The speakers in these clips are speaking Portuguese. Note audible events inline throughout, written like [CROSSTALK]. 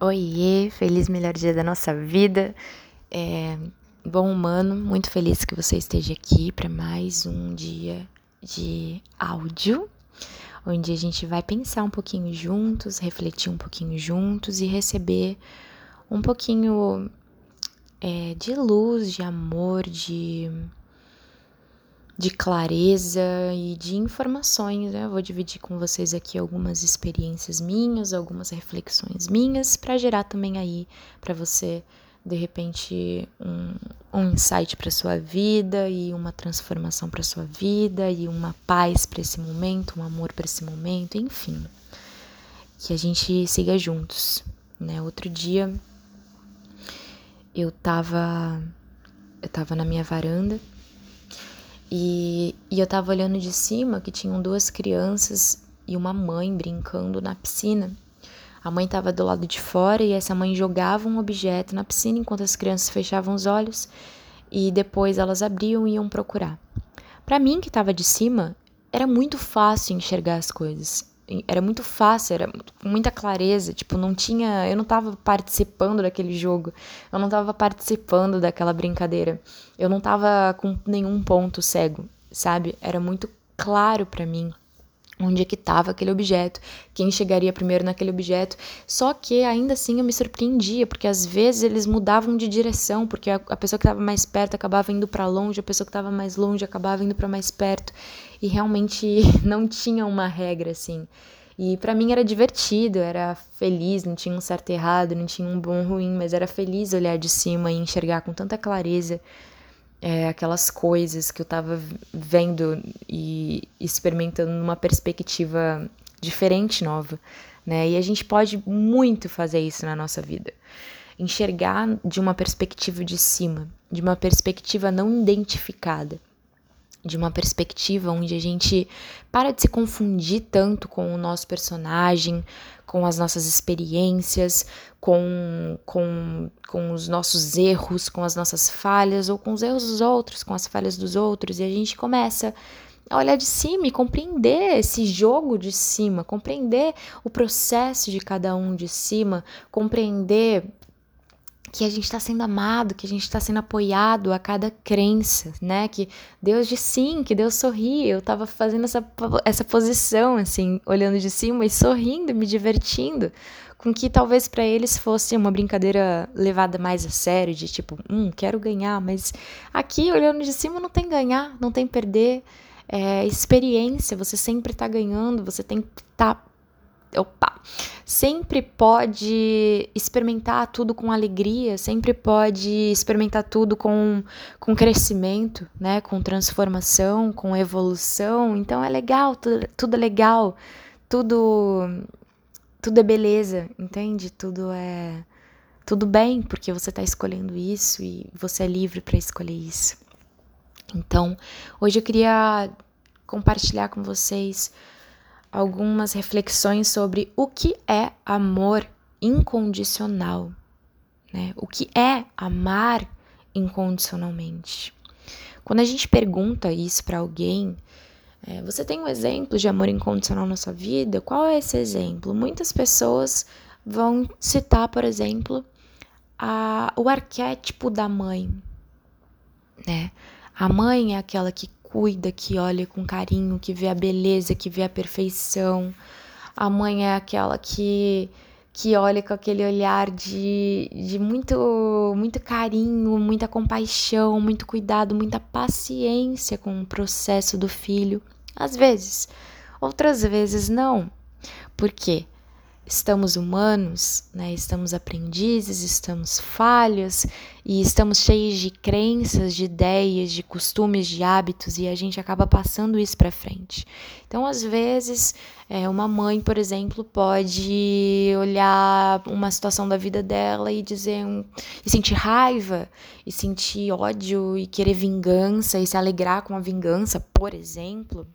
Oiê, feliz melhor dia da nossa vida. É, bom humano, muito feliz que você esteja aqui para mais um dia de áudio, onde a gente vai pensar um pouquinho juntos, refletir um pouquinho juntos e receber um pouquinho é, de luz, de amor, de de clareza e de informações. Né? Eu vou dividir com vocês aqui algumas experiências minhas, algumas reflexões minhas, para gerar também aí para você de repente um, um insight para sua vida e uma transformação para sua vida e uma paz para esse momento, um amor para esse momento, enfim, que a gente siga juntos, né? Outro dia eu tava eu tava na minha varanda e, e eu tava olhando de cima que tinham duas crianças e uma mãe brincando na piscina. A mãe estava do lado de fora e essa mãe jogava um objeto na piscina enquanto as crianças fechavam os olhos e depois elas abriam e iam procurar. Para mim que estava de cima, era muito fácil enxergar as coisas era muito fácil, era com muita clareza, tipo, não tinha, eu não tava participando daquele jogo, eu não tava participando daquela brincadeira. Eu não tava com nenhum ponto cego, sabe? Era muito claro para mim onde é que estava aquele objeto, quem chegaria primeiro naquele objeto. Só que ainda assim eu me surpreendia, porque às vezes eles mudavam de direção, porque a, a pessoa que estava mais perto acabava indo para longe, a pessoa que estava mais longe acabava indo para mais perto, e realmente [LAUGHS] não tinha uma regra assim. E para mim era divertido, era feliz, não tinha um certo errado, não tinha um bom ruim, mas era feliz olhar de cima e enxergar com tanta clareza é, aquelas coisas que eu estava vendo e experimentando numa perspectiva diferente, nova, né? E a gente pode muito fazer isso na nossa vida. Enxergar de uma perspectiva de cima, de uma perspectiva não identificada de uma perspectiva onde a gente para de se confundir tanto com o nosso personagem, com as nossas experiências, com, com, com os nossos erros, com as nossas falhas, ou com os erros dos outros, com as falhas dos outros, e a gente começa a olhar de cima e compreender esse jogo de cima, compreender o processo de cada um de cima, compreender que a gente está sendo amado, que a gente está sendo apoiado a cada crença, né? Que Deus diz sim, que Deus sorri. Eu estava fazendo essa, essa posição, assim, olhando de cima e sorrindo, me divertindo, com que talvez para eles fosse uma brincadeira levada mais a sério, de tipo, hum, quero ganhar, mas aqui, olhando de cima, não tem ganhar, não tem perder. É experiência, você sempre está ganhando, você tem que estar. Tá opa, sempre pode experimentar tudo com alegria, sempre pode experimentar tudo com, com crescimento, né, com transformação, com evolução. Então é legal, tudo, tudo é legal, tudo tudo é beleza, entende? Tudo é tudo bem, porque você está escolhendo isso e você é livre para escolher isso. Então, hoje eu queria compartilhar com vocês algumas reflexões sobre o que é amor incondicional, né? O que é amar incondicionalmente? Quando a gente pergunta isso para alguém, é, você tem um exemplo de amor incondicional na sua vida? Qual é esse exemplo? Muitas pessoas vão citar, por exemplo, a, o arquétipo da mãe, né? A mãe é aquela que cuida, que olha com carinho, que vê a beleza, que vê a perfeição. A mãe é aquela que que olha com aquele olhar de, de muito, muito carinho, muita compaixão, muito cuidado, muita paciência com o processo do filho. Às vezes, outras vezes não. Por quê? Estamos humanos, né? Estamos aprendizes, estamos falhos e estamos cheios de crenças, de ideias, de costumes, de hábitos e a gente acaba passando isso para frente. Então, às vezes, é, uma mãe, por exemplo, pode olhar uma situação da vida dela e dizer um, e sentir raiva e sentir ódio e querer vingança e se alegrar com a vingança, por exemplo,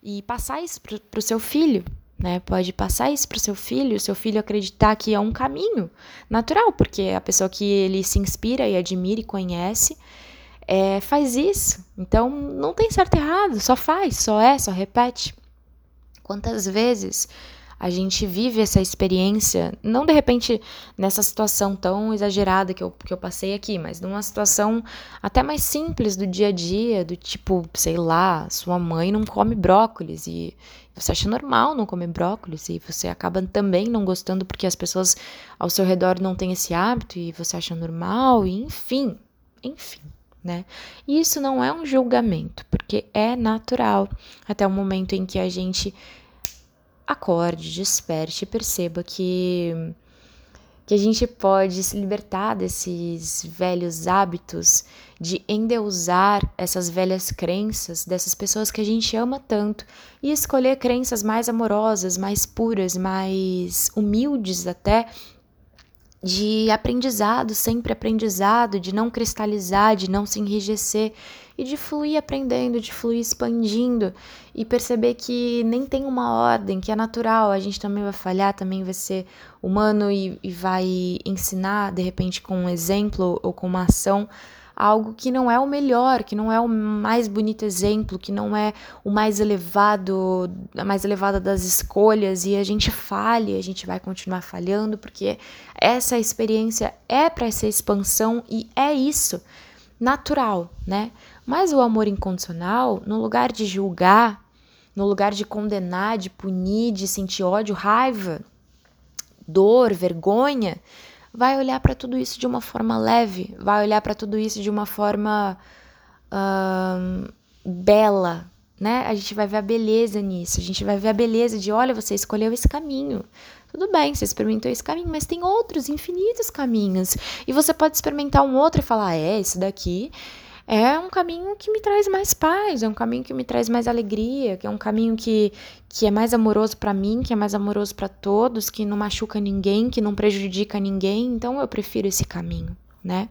e passar isso para o seu filho, né? Pode passar isso para o seu filho, seu filho acreditar que é um caminho natural, porque a pessoa que ele se inspira e admira e conhece é, faz isso. Então não tem certo e errado, só faz, só é, só repete. Quantas vezes a gente vive essa experiência, não de repente nessa situação tão exagerada que eu, que eu passei aqui, mas numa situação até mais simples do dia a dia, do tipo, sei lá, sua mãe não come brócolis e você acha normal não comer brócolis e você acaba também não gostando porque as pessoas ao seu redor não têm esse hábito e você acha normal, e enfim, enfim. Né? E isso não é um julgamento, porque é natural até o momento em que a gente acorde, desperte e perceba que que a gente pode se libertar desses velhos hábitos de endeusar essas velhas crenças dessas pessoas que a gente ama tanto e escolher crenças mais amorosas, mais puras, mais humildes até de aprendizado, sempre aprendizado, de não cristalizar, de não se enrijecer e de fluir aprendendo, de fluir expandindo e perceber que nem tem uma ordem, que é natural, a gente também vai falhar, também vai ser humano e, e vai ensinar, de repente, com um exemplo ou com uma ação, algo que não é o melhor, que não é o mais bonito exemplo, que não é o mais elevado, a mais elevada das escolhas e a gente falha, a gente vai continuar falhando porque essa experiência é para essa expansão e é isso, natural, né? Mas o amor incondicional, no lugar de julgar, no lugar de condenar, de punir, de sentir ódio, raiva, dor, vergonha, vai olhar para tudo isso de uma forma leve, vai olhar para tudo isso de uma forma uh, bela, né? A gente vai ver a beleza nisso, a gente vai ver a beleza de, olha, você escolheu esse caminho. Tudo bem, você experimentou esse caminho, mas tem outros infinitos caminhos. E você pode experimentar um outro e falar, ah, é, esse daqui é um caminho que me traz mais paz, é um caminho que me traz mais alegria, que é um caminho que, que é mais amoroso para mim, que é mais amoroso para todos, que não machuca ninguém, que não prejudica ninguém. Então eu prefiro esse caminho, né?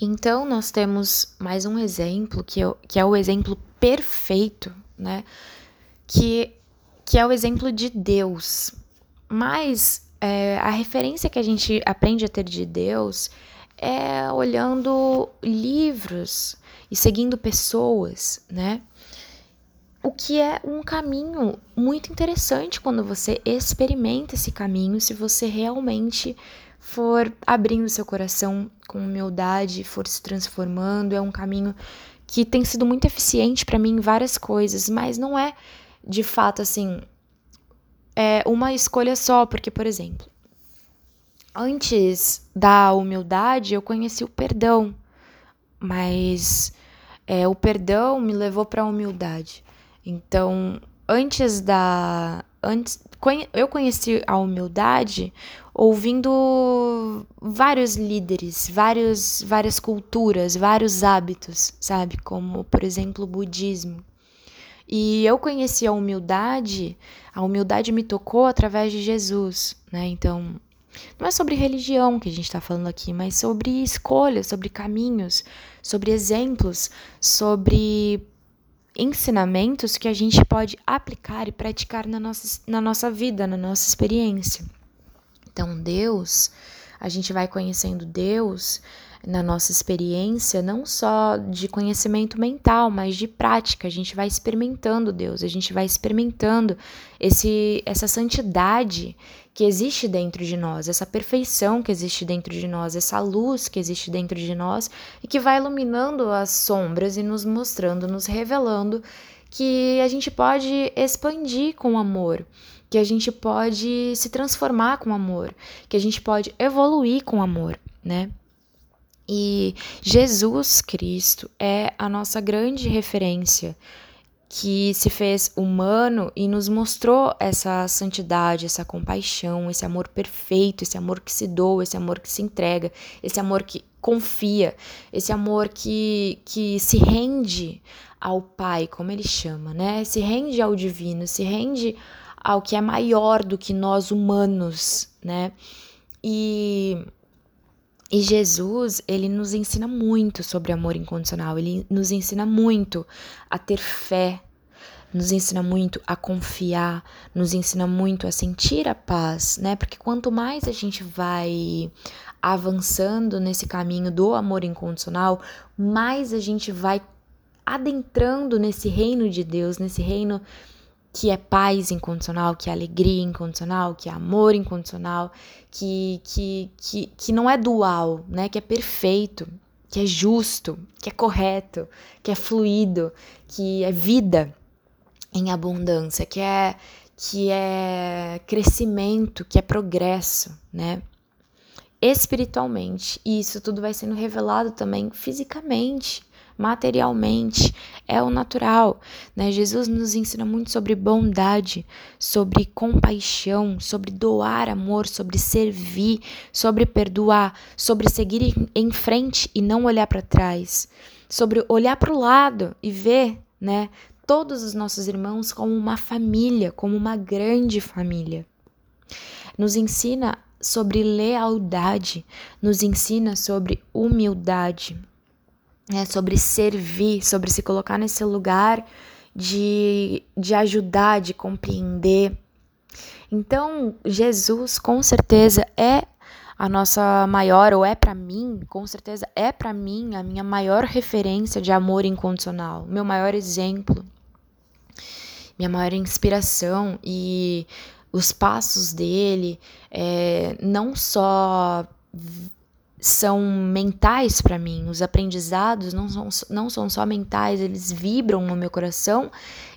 Então nós temos mais um exemplo que é, que é o exemplo perfeito, né? Que, que é o exemplo de Deus. Mas é, a referência que a gente aprende a ter de Deus é olhando livros e seguindo pessoas, né? O que é um caminho muito interessante quando você experimenta esse caminho, se você realmente for abrindo seu coração com humildade, for se transformando, é um caminho que tem sido muito eficiente para mim em várias coisas, mas não é de fato assim é uma escolha só, porque por exemplo, antes da humildade, eu conheci o perdão, mas é, o perdão me levou para a humildade. Então, antes da. Antes, eu conheci a humildade ouvindo vários líderes, vários, várias culturas, vários hábitos, sabe? Como, por exemplo, o budismo. E eu conheci a humildade, a humildade me tocou através de Jesus, né? Então, não é sobre religião que a gente está falando aqui, mas sobre escolhas, sobre caminhos, sobre exemplos, sobre ensinamentos que a gente pode aplicar e praticar na nossa, na nossa vida, na nossa experiência. Então, Deus, a gente vai conhecendo Deus na nossa experiência, não só de conhecimento mental, mas de prática. A gente vai experimentando Deus, a gente vai experimentando esse, essa santidade que existe dentro de nós, essa perfeição que existe dentro de nós, essa luz que existe dentro de nós e que vai iluminando as sombras e nos mostrando, nos revelando que a gente pode expandir com amor, que a gente pode se transformar com amor, que a gente pode evoluir com amor, né? E Jesus Cristo é a nossa grande referência que se fez humano e nos mostrou essa santidade, essa compaixão, esse amor perfeito, esse amor que se doa, esse amor que se entrega, esse amor que confia, esse amor que, que se rende ao Pai, como ele chama, né? Se rende ao divino, se rende ao que é maior do que nós humanos, né? E e Jesus, ele nos ensina muito sobre amor incondicional, ele nos ensina muito a ter fé, nos ensina muito a confiar, nos ensina muito a sentir a paz, né? Porque quanto mais a gente vai avançando nesse caminho do amor incondicional, mais a gente vai adentrando nesse reino de Deus, nesse reino que é paz incondicional, que é alegria incondicional, que é amor incondicional, que, que, que, que não é dual, né? Que é perfeito, que é justo, que é correto, que é fluido, que é vida em abundância, que é que é crescimento, que é progresso, né? Espiritualmente. E isso tudo vai sendo revelado também fisicamente, materialmente, é o natural, né? Jesus nos ensina muito sobre bondade, sobre compaixão, sobre doar amor, sobre servir, sobre perdoar, sobre seguir em frente e não olhar para trás, sobre olhar para o lado e ver, né, todos os nossos irmãos como uma família, como uma grande família. Nos ensina sobre lealdade, nos ensina sobre humildade, né, sobre servir, sobre se colocar nesse lugar de, de ajudar, de compreender. Então, Jesus com certeza é a nossa maior, ou é para mim, com certeza é para mim a minha maior referência de amor incondicional, meu maior exemplo minha maior inspiração e os passos dele é, não só são mentais para mim, os aprendizados não são, não são só mentais, eles vibram no meu coração.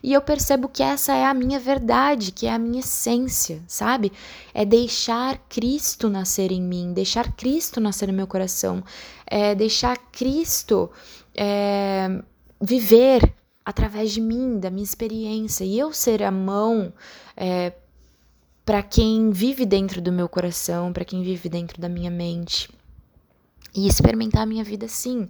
E eu percebo que essa é a minha verdade, que é a minha essência, sabe? É deixar Cristo nascer em mim, deixar Cristo nascer no meu coração, é deixar Cristo é, viver através de mim, da minha experiência, e eu ser a mão é, para quem vive dentro do meu coração, para quem vive dentro da minha mente e experimentar a minha vida sim,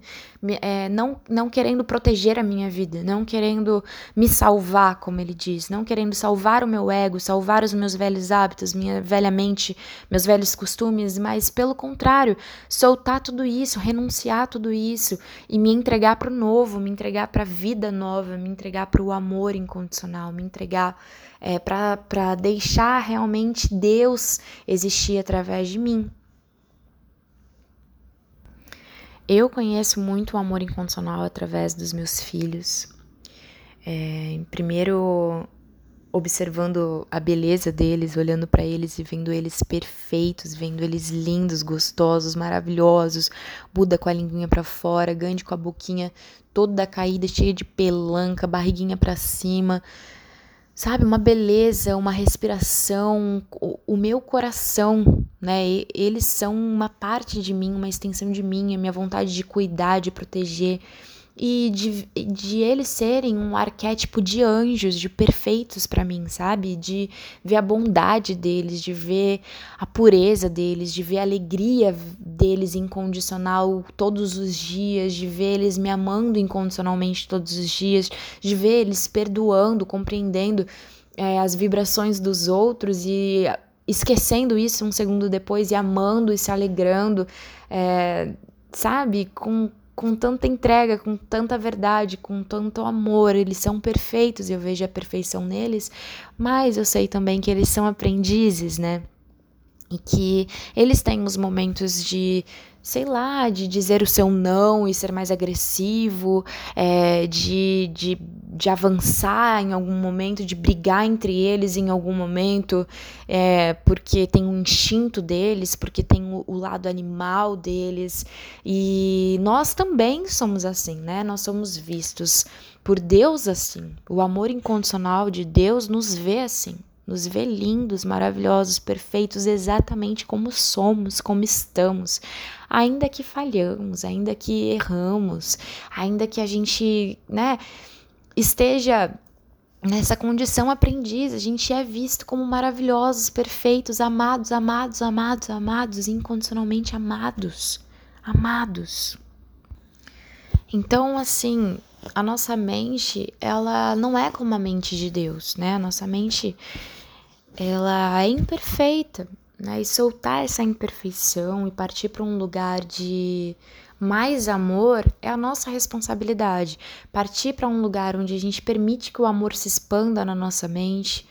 é, não, não querendo proteger a minha vida, não querendo me salvar, como ele diz, não querendo salvar o meu ego, salvar os meus velhos hábitos, minha velha mente, meus velhos costumes, mas pelo contrário, soltar tudo isso, renunciar tudo isso e me entregar para o novo, me entregar para a vida nova, me entregar para o amor incondicional, me entregar é, para deixar realmente Deus existir através de mim. Eu conheço muito o amor incondicional através dos meus filhos. É, primeiro, observando a beleza deles, olhando para eles e vendo eles perfeitos, vendo eles lindos, gostosos, maravilhosos. Buda com a linguinha para fora, Gandhi com a boquinha toda caída, cheia de pelanca, barriguinha para cima sabe, uma beleza, uma respiração, o, o, meu coração, né? Eles são uma parte de mim, uma extensão de mim, a minha vontade de cuidar, de proteger e de, de eles serem um arquétipo de anjos, de perfeitos para mim, sabe? De ver a bondade deles, de ver a pureza deles, de ver a alegria deles incondicional todos os dias, de ver eles me amando incondicionalmente todos os dias, de ver eles perdoando, compreendendo é, as vibrações dos outros e esquecendo isso um segundo depois e amando e se alegrando, é, sabe? Com com tanta entrega, com tanta verdade, com tanto amor. Eles são perfeitos e eu vejo a perfeição neles, mas eu sei também que eles são aprendizes, né? E que eles têm os momentos de sei lá, de dizer o seu não e ser mais agressivo, é, de, de, de avançar em algum momento, de brigar entre eles em algum momento, é, porque tem um instinto deles, porque tem o, o lado animal deles. E nós também somos assim, né? Nós somos vistos por Deus assim. O amor incondicional de Deus nos vê assim nos vê lindos, maravilhosos, perfeitos, exatamente como somos, como estamos. Ainda que falhamos, ainda que erramos, ainda que a gente, né, esteja nessa condição aprendiz, a gente é visto como maravilhosos, perfeitos, amados, amados, amados, amados, incondicionalmente amados, amados. Então, assim, a nossa mente, ela não é como a mente de Deus, né? A nossa mente, ela é imperfeita, né? E soltar essa imperfeição e partir para um lugar de mais amor é a nossa responsabilidade. Partir para um lugar onde a gente permite que o amor se expanda na nossa mente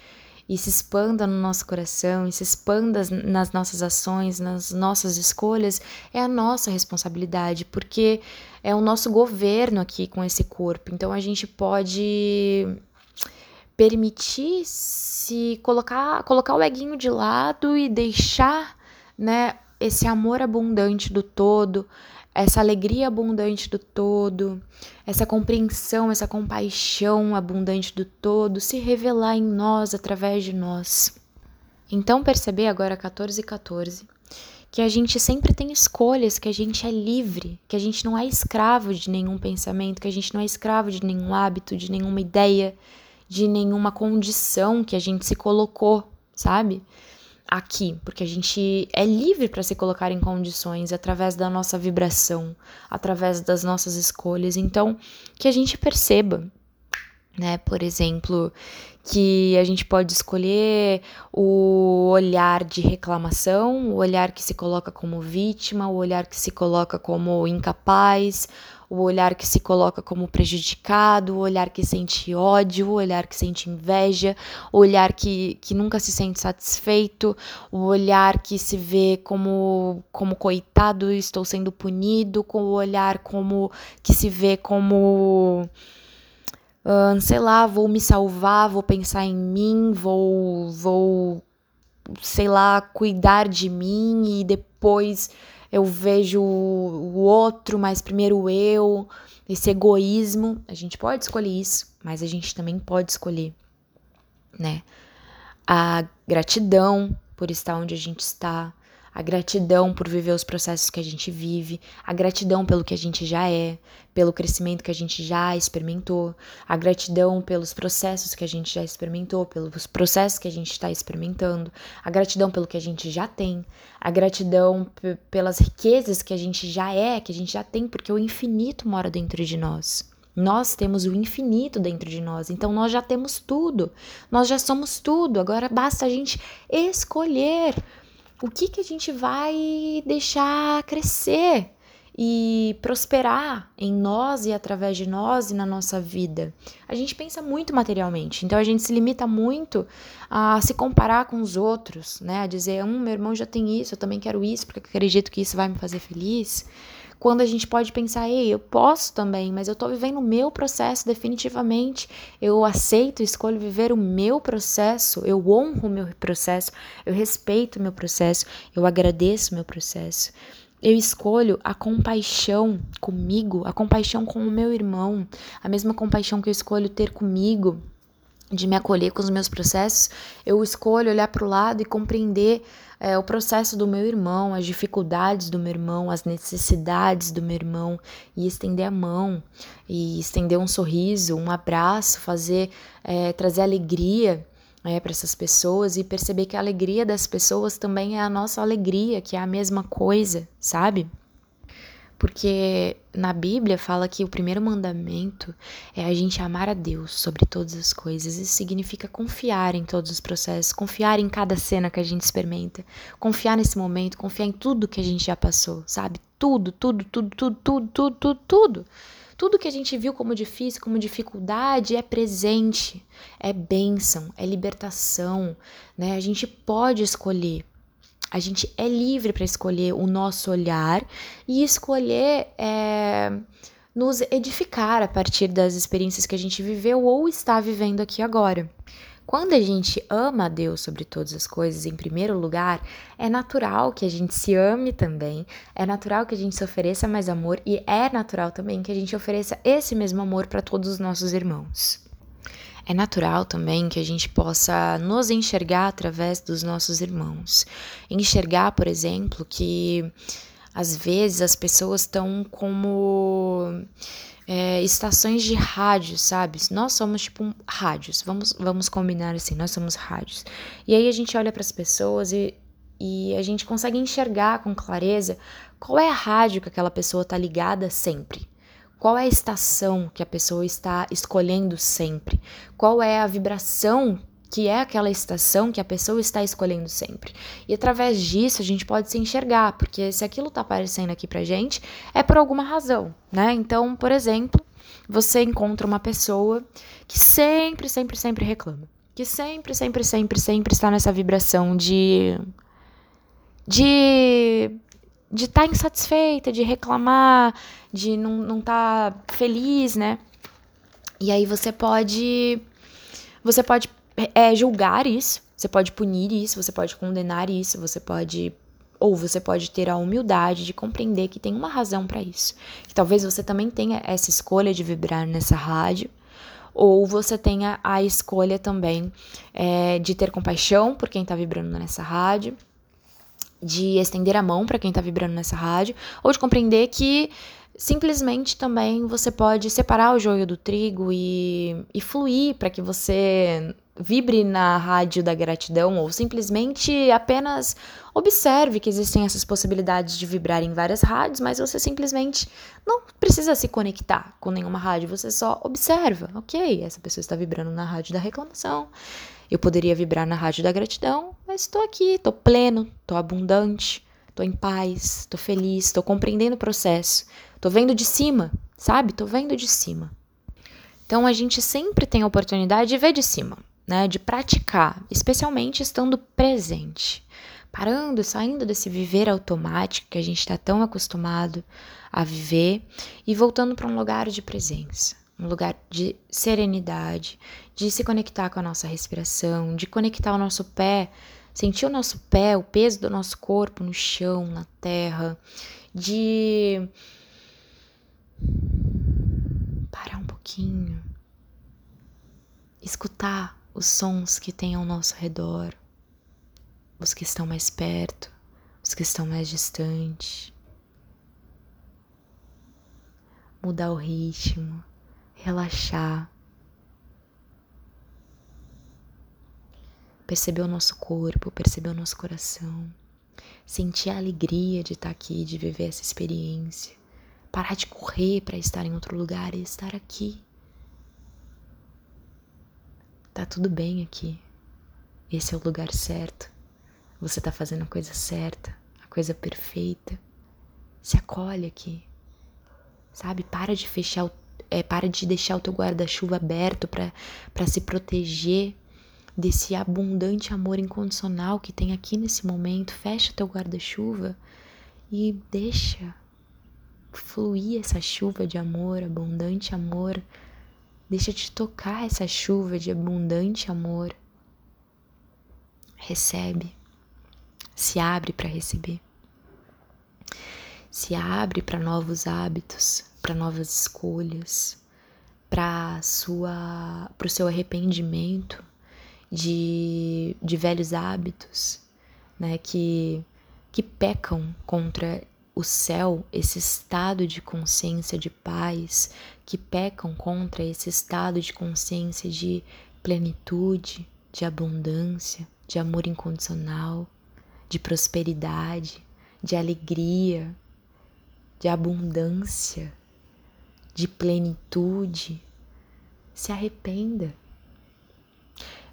e se expanda no nosso coração e se expanda nas nossas ações, nas nossas escolhas, é a nossa responsabilidade, porque é o nosso governo aqui com esse corpo. Então a gente pode permitir se colocar, colocar o eguinho de lado e deixar, né, esse amor abundante do todo, essa alegria abundante do todo, essa compreensão, essa compaixão abundante do todo se revelar em nós através de nós. Então perceber agora 14 e 14 que a gente sempre tem escolhas, que a gente é livre, que a gente não é escravo de nenhum pensamento, que a gente não é escravo de nenhum hábito, de nenhuma ideia, de nenhuma condição que a gente se colocou, sabe? Aqui, porque a gente é livre para se colocar em condições através da nossa vibração, através das nossas escolhas. Então, que a gente perceba né? Por exemplo, que a gente pode escolher o olhar de reclamação, o olhar que se coloca como vítima, o olhar que se coloca como incapaz, o olhar que se coloca como prejudicado, o olhar que sente ódio, o olhar que sente inveja, o olhar que, que nunca se sente satisfeito, o olhar que se vê como, como coitado, estou sendo punido, com o olhar como que se vê como uh, sei lá, vou me salvar, vou pensar em mim, vou, vou, sei lá, cuidar de mim e depois eu vejo o outro, mas primeiro eu, esse egoísmo. A gente pode escolher isso, mas a gente também pode escolher, né? A gratidão por estar onde a gente está, a gratidão por viver os processos que a gente vive, a gratidão pelo que a gente já é, pelo crescimento que a gente já experimentou, a gratidão pelos processos que a gente já experimentou, pelos processos que a gente está experimentando, a gratidão pelo que a gente já tem, a gratidão pelas riquezas que a gente já é, que a gente já tem, porque o infinito mora dentro de nós. Nós temos o infinito dentro de nós, então nós já temos tudo, nós já somos tudo, agora basta a gente escolher o que, que a gente vai deixar crescer e prosperar em nós e através de nós e na nossa vida. A gente pensa muito materialmente, então a gente se limita muito a se comparar com os outros, né? A dizer, um, meu irmão já tem isso, eu também quero isso, porque acredito que isso vai me fazer feliz quando a gente pode pensar, ei, eu posso também, mas eu tô vivendo o meu processo definitivamente. Eu aceito, escolho viver o meu processo, eu honro o meu processo, eu respeito o meu processo, eu agradeço o meu processo. Eu escolho a compaixão comigo, a compaixão com o meu irmão, a mesma compaixão que eu escolho ter comigo, de me acolher com os meus processos, eu escolho olhar para o lado e compreender é, o processo do meu irmão, as dificuldades do meu irmão, as necessidades do meu irmão e estender a mão e estender um sorriso, um abraço, fazer é, trazer alegria é, para essas pessoas e perceber que a alegria das pessoas também é a nossa alegria, que é a mesma coisa, sabe? Porque na Bíblia fala que o primeiro mandamento é a gente amar a Deus sobre todas as coisas. Isso significa confiar em todos os processos, confiar em cada cena que a gente experimenta, confiar nesse momento, confiar em tudo que a gente já passou, sabe? Tudo, tudo, tudo, tudo, tudo, tudo, tudo, tudo. Tudo que a gente viu como difícil, como dificuldade, é presente, é bênção, é libertação, né? A gente pode escolher a gente é livre para escolher o nosso olhar e escolher é, nos edificar a partir das experiências que a gente viveu ou está vivendo aqui agora. Quando a gente ama a Deus sobre todas as coisas, em primeiro lugar, é natural que a gente se ame também, é natural que a gente se ofereça mais amor e é natural também que a gente ofereça esse mesmo amor para todos os nossos irmãos. É natural também que a gente possa nos enxergar através dos nossos irmãos. Enxergar, por exemplo, que às vezes as pessoas estão como é, estações de rádio, sabe? Nós somos tipo um, rádios, vamos, vamos combinar assim, nós somos rádios. E aí a gente olha para as pessoas e, e a gente consegue enxergar com clareza qual é a rádio que aquela pessoa tá ligada sempre. Qual é a estação que a pessoa está escolhendo sempre? Qual é a vibração que é aquela estação que a pessoa está escolhendo sempre. E através disso a gente pode se enxergar, porque se aquilo está aparecendo aqui pra gente, é por alguma razão, né? Então, por exemplo, você encontra uma pessoa que sempre, sempre, sempre reclama. Que sempre, sempre, sempre, sempre está nessa vibração de. de de estar tá insatisfeita, de reclamar, de não estar não tá feliz, né? E aí você pode Você pode é, julgar isso, você pode punir isso, você pode condenar isso, você pode ou você pode ter a humildade de compreender que tem uma razão para isso. Que talvez você também tenha essa escolha de vibrar nessa rádio, ou você tenha a escolha também é, de ter compaixão por quem está vibrando nessa rádio, de estender a mão para quem está vibrando nessa rádio, ou de compreender que simplesmente também você pode separar o joio do trigo e, e fluir para que você vibre na rádio da gratidão ou simplesmente apenas observe que existem essas possibilidades de vibrar em várias rádios, mas você simplesmente não precisa se conectar com nenhuma rádio, você só observa, ok, essa pessoa está vibrando na rádio da reclamação, eu poderia vibrar na rádio da gratidão, mas estou aqui, estou pleno, estou abundante, estou em paz, estou feliz, estou compreendendo o processo, estou vendo de cima, sabe? Estou vendo de cima. Então a gente sempre tem a oportunidade de ver de cima né, de praticar, especialmente estando presente, parando, saindo desse viver automático que a gente está tão acostumado a viver e voltando para um lugar de presença, um lugar de serenidade, de se conectar com a nossa respiração, de conectar o nosso pé, sentir o nosso pé, o peso do nosso corpo no chão, na terra, de parar um pouquinho, escutar os sons que tem ao nosso redor, os que estão mais perto, os que estão mais distantes. Mudar o ritmo, relaxar. Perceber o nosso corpo, perceber o nosso coração. Sentir a alegria de estar aqui, de viver essa experiência. Parar de correr para estar em outro lugar e estar aqui Tá tudo bem aqui. Esse é o lugar certo. Você tá fazendo a coisa certa, a coisa perfeita. Se acolhe aqui. Sabe? Para de fechar o, é, para de deixar o teu guarda-chuva aberto para se proteger desse abundante amor incondicional que tem aqui nesse momento. Fecha teu guarda-chuva e deixa fluir essa chuva de amor, abundante amor Deixa te tocar essa chuva de abundante amor. Recebe. Se abre para receber. Se abre para novos hábitos, para novas escolhas, para sua para o seu arrependimento de, de velhos hábitos, né, que que pecam contra o céu, esse estado de consciência de paz, que pecam contra esse estado de consciência de plenitude, de abundância, de amor incondicional, de prosperidade, de alegria, de abundância, de plenitude, se arrependa.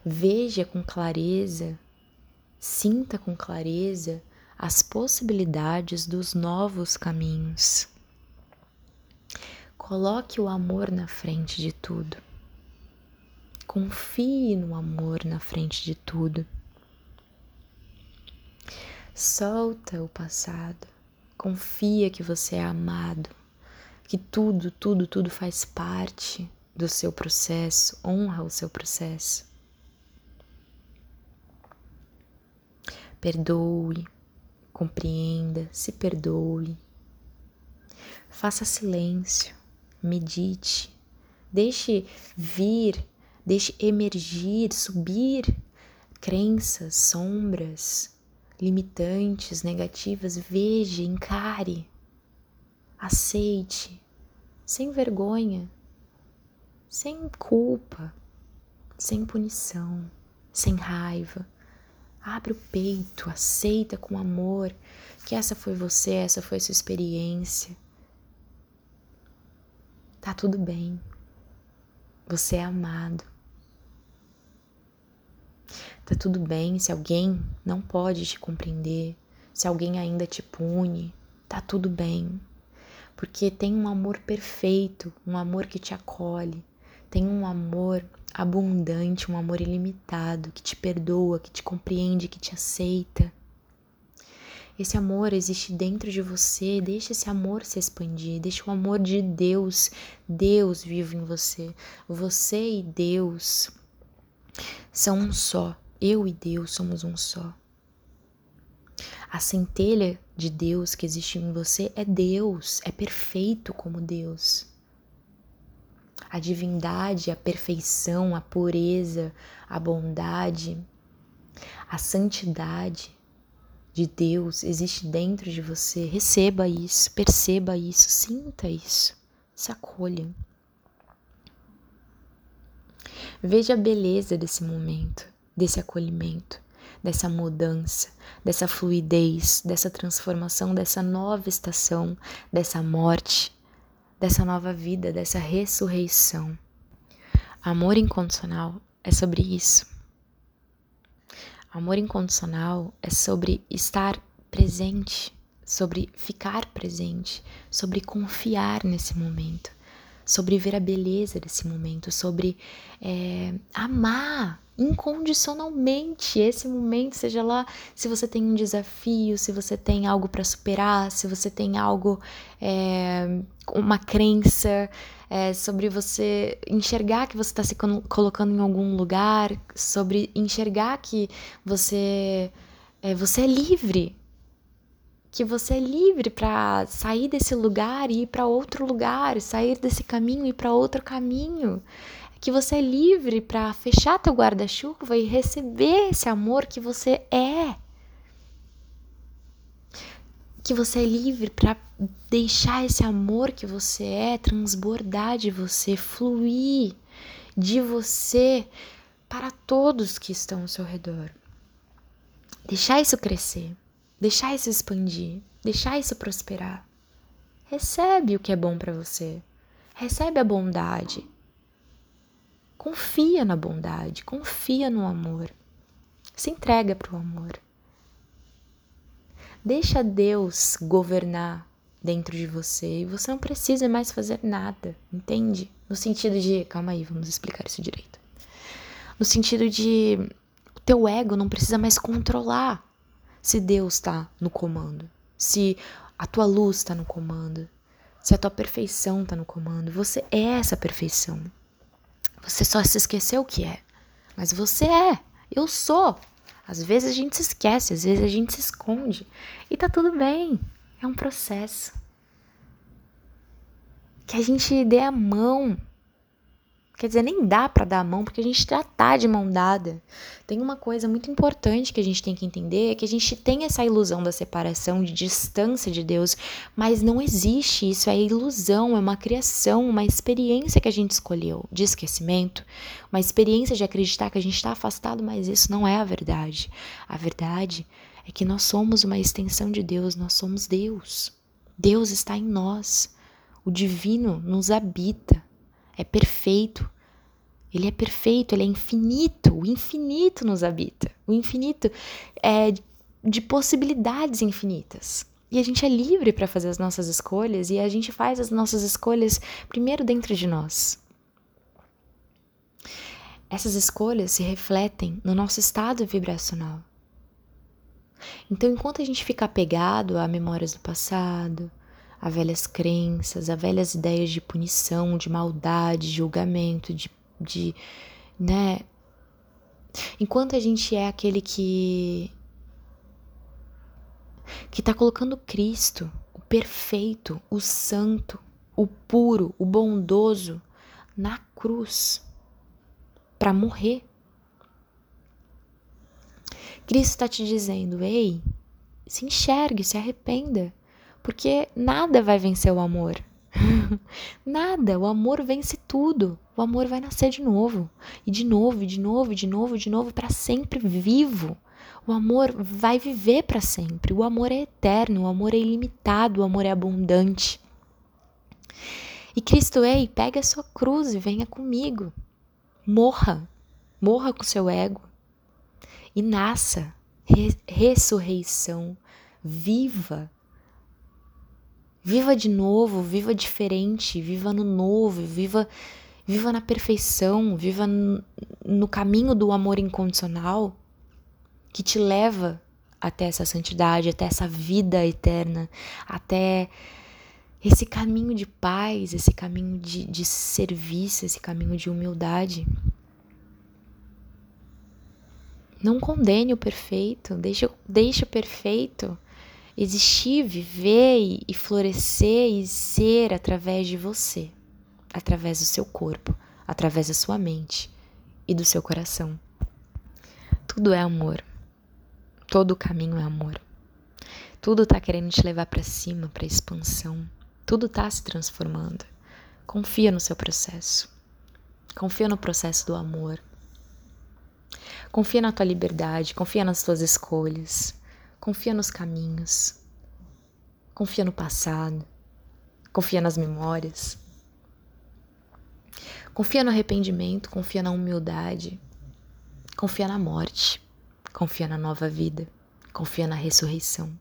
Veja com clareza, sinta com clareza as possibilidades dos novos caminhos. Coloque o amor na frente de tudo. Confie no amor na frente de tudo. Solta o passado. Confia que você é amado, que tudo, tudo, tudo faz parte do seu processo. Honra o seu processo. Perdoe compreenda, se perdoe. Faça silêncio, medite, deixe vir, deixe emergir, subir crenças, sombras, limitantes, negativas. Veja, encare, aceite, sem vergonha, sem culpa, sem punição, sem raiva Abre o peito, aceita com amor que essa foi você, essa foi sua experiência. Tá tudo bem. Você é amado. Tá tudo bem se alguém não pode te compreender, se alguém ainda te pune, tá tudo bem. Porque tem um amor perfeito, um amor que te acolhe, tem um amor abundante, um amor ilimitado, que te perdoa, que te compreende, que te aceita. Esse amor existe dentro de você, deixa esse amor se expandir, deixa o amor de Deus, Deus vivo em você. Você e Deus são um só. Eu e Deus somos um só. A centelha de Deus que existe em você é Deus, é perfeito como Deus. A divindade, a perfeição, a pureza, a bondade, a santidade de Deus existe dentro de você. Receba isso, perceba isso, sinta isso, se acolha. Veja a beleza desse momento, desse acolhimento, dessa mudança, dessa fluidez, dessa transformação, dessa nova estação, dessa morte, dessa nova vida, dessa ressurreição. Amor incondicional é sobre isso. Amor incondicional é sobre estar presente, sobre ficar presente, sobre confiar nesse momento, sobre ver a beleza desse momento, sobre é, amar incondicionalmente esse momento, seja lá se você tem um desafio, se você tem algo para superar, se você tem algo, é, uma crença, é, sobre você enxergar que você está se colocando em algum lugar, sobre enxergar que você é, você é livre, que você é livre para sair desse lugar e ir para outro lugar, sair desse caminho e ir para outro caminho que você é livre para fechar teu guarda-chuva e receber esse amor que você é. Que você é livre para deixar esse amor que você é transbordar de você, fluir de você para todos que estão ao seu redor. Deixar isso crescer, deixar isso expandir, deixar isso prosperar. Recebe o que é bom para você. Recebe a bondade, Confia na bondade, confia no amor. Se entrega para o amor. Deixa Deus governar dentro de você e você não precisa mais fazer nada, entende? No sentido de, calma aí, vamos explicar isso direito. No sentido de o teu ego não precisa mais controlar se Deus está no comando, se a tua luz está no comando, se a tua perfeição está no comando. Você é essa perfeição. Você só se esqueceu o que é. Mas você é. Eu sou. Às vezes a gente se esquece, às vezes a gente se esconde. E tá tudo bem. É um processo. Que a gente dê a mão Quer dizer, nem dá para dar a mão porque a gente já tá de mão dada. Tem uma coisa muito importante que a gente tem que entender, é que a gente tem essa ilusão da separação, de distância de Deus, mas não existe isso, é ilusão, é uma criação, uma experiência que a gente escolheu de esquecimento, uma experiência de acreditar que a gente está afastado, mas isso não é a verdade. A verdade é que nós somos uma extensão de Deus, nós somos Deus. Deus está em nós. O divino nos habita é perfeito. Ele é perfeito, ele é infinito. O infinito nos habita. O infinito é de possibilidades infinitas. E a gente é livre para fazer as nossas escolhas e a gente faz as nossas escolhas primeiro dentro de nós. Essas escolhas se refletem no nosso estado vibracional. Então, enquanto a gente fica apegado a memórias do passado, a velhas crenças, a velhas ideias de punição, de maldade, de julgamento, de, de né? Enquanto a gente é aquele que que está colocando Cristo, o perfeito, o santo, o puro, o bondoso na cruz para morrer. Cristo está te dizendo: ei, se enxergue, se arrependa. Porque nada vai vencer o amor. [LAUGHS] nada, o amor vence tudo. O amor vai nascer de novo, e de novo, e de novo, e de novo, e de novo, para sempre vivo. O amor vai viver para sempre. O amor é eterno, o amor é ilimitado, o amor é abundante. E Cristo, ei, pega a sua cruz e venha comigo. Morra, morra com seu ego e nasça. Re ressurreição, viva Viva de novo, viva diferente, viva no novo, viva viva na perfeição, viva no caminho do amor incondicional que te leva até essa santidade, até essa vida eterna, até esse caminho de paz, esse caminho de, de serviço, esse caminho de humildade. Não condene o perfeito, deixe, deixe o perfeito existir, viver e, florescer e ser através de você, através do seu corpo, através da sua mente e do seu coração. Tudo é amor. Todo o caminho é amor. Tudo tá querendo te levar para cima, para expansão. Tudo tá se transformando. Confia no seu processo. Confia no processo do amor. Confia na tua liberdade, confia nas tuas escolhas. Confia nos caminhos. Confia no passado. Confia nas memórias. Confia no arrependimento, confia na humildade. Confia na morte. Confia na nova vida. Confia na ressurreição.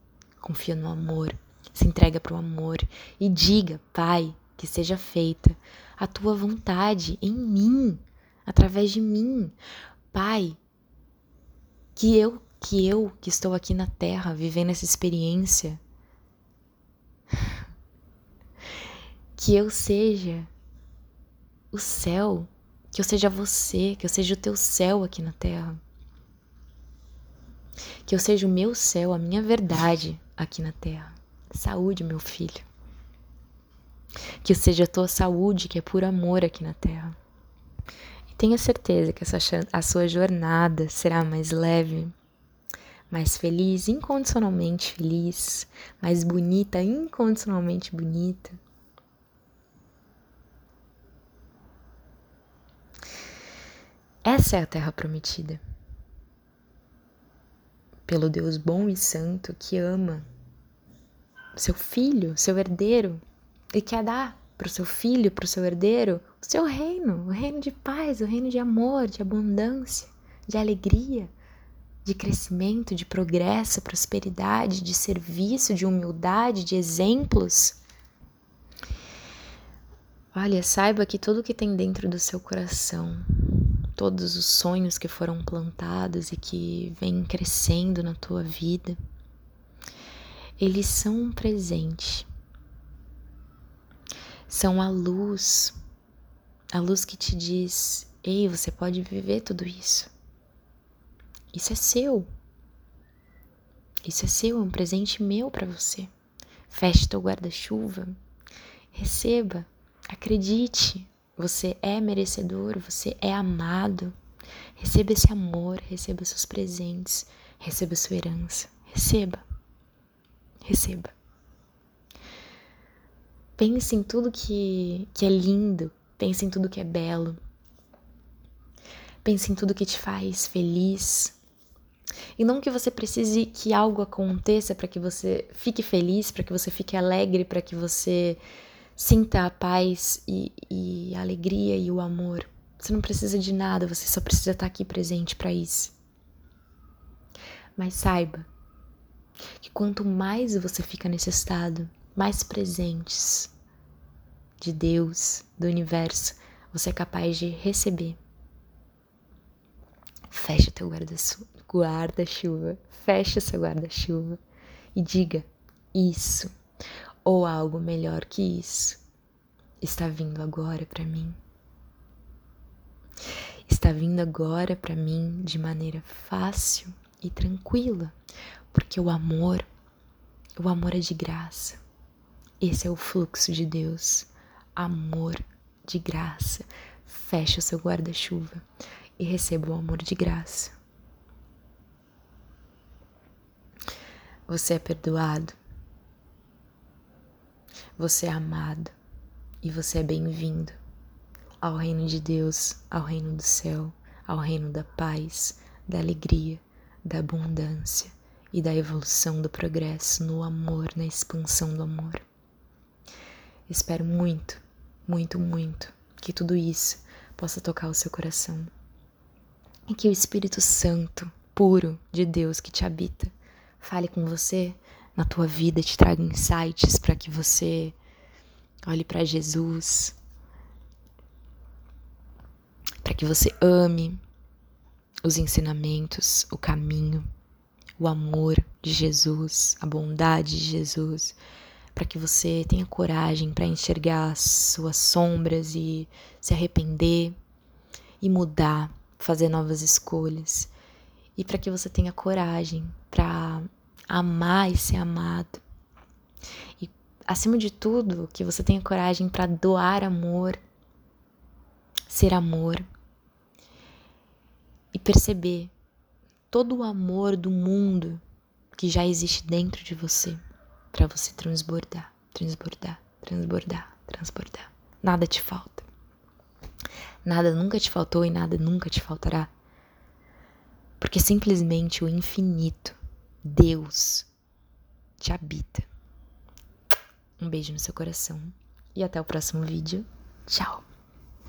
Confia no amor. Se entrega para o amor e diga, Pai, que seja feita a tua vontade em mim, através de mim. Pai, que eu que eu que estou aqui na Terra vivendo essa experiência, [LAUGHS] que eu seja o céu, que eu seja você, que eu seja o teu céu aqui na Terra, que eu seja o meu céu, a minha verdade aqui na Terra. Saúde, meu filho. Que eu seja a tua saúde, que é por amor aqui na Terra. E tenha certeza que essa, a sua jornada será mais leve, mais feliz, incondicionalmente feliz, mais bonita, incondicionalmente bonita. Essa é a terra prometida. Pelo Deus bom e santo que ama seu filho, seu herdeiro, e quer dar para o seu filho, para o seu herdeiro, o seu reino, o reino de paz, o reino de amor, de abundância, de alegria, de crescimento, de progresso, prosperidade, de serviço, de humildade, de exemplos. Olha, saiba que tudo que tem dentro do seu coração, todos os sonhos que foram plantados e que vêm crescendo na tua vida, eles são um presente. São a luz, a luz que te diz: ei, você pode viver tudo isso. Isso é seu. Isso é seu, é um presente meu para você. Feche teu guarda-chuva, receba, acredite, você é merecedor, você é amado. Receba esse amor, receba seus presentes, receba sua herança. Receba. Receba. Pense em tudo que, que é lindo, pense em tudo que é belo. Pense em tudo que te faz feliz, e não que você precise que algo aconteça para que você fique feliz, para que você fique alegre, para que você sinta a paz e, e, a alegria e o amor. Você não precisa de nada, você só precisa estar aqui presente para isso. Mas saiba que quanto mais você fica nesse estado, mais presentes de Deus, do universo, você é capaz de receber. Fecha teu guarda-chuva feche seu guarda-chuva e diga isso ou algo melhor que isso está vindo agora para mim. Está vindo agora para mim de maneira fácil e tranquila, porque o amor, o amor é de graça. Esse é o fluxo de Deus. Amor de graça. Feche o seu guarda-chuva e receba o amor de graça. Você é perdoado. Você é amado e você é bem-vindo ao reino de Deus, ao reino do céu, ao reino da paz, da alegria, da abundância e da evolução do progresso no amor, na expansão do amor. Espero muito, muito, muito que tudo isso possa tocar o seu coração e que o Espírito Santo, puro de Deus que te habita, fale com você na tua vida, te traga insights para que você olhe para Jesus, para que você ame os ensinamentos, o caminho, o amor de Jesus, a bondade de Jesus, para que você tenha coragem para enxergar as suas sombras e se arrepender e mudar, fazer novas escolhas e para que você tenha coragem para amar e ser amado. E acima de tudo, que você tenha coragem para doar amor, ser amor e perceber todo o amor do mundo que já existe dentro de você para você transbordar, transbordar, transbordar, transbordar. Nada te falta. Nada nunca te faltou e nada nunca te faltará. Porque simplesmente o infinito, Deus, te habita. Um beijo no seu coração e até o próximo vídeo. Tchau!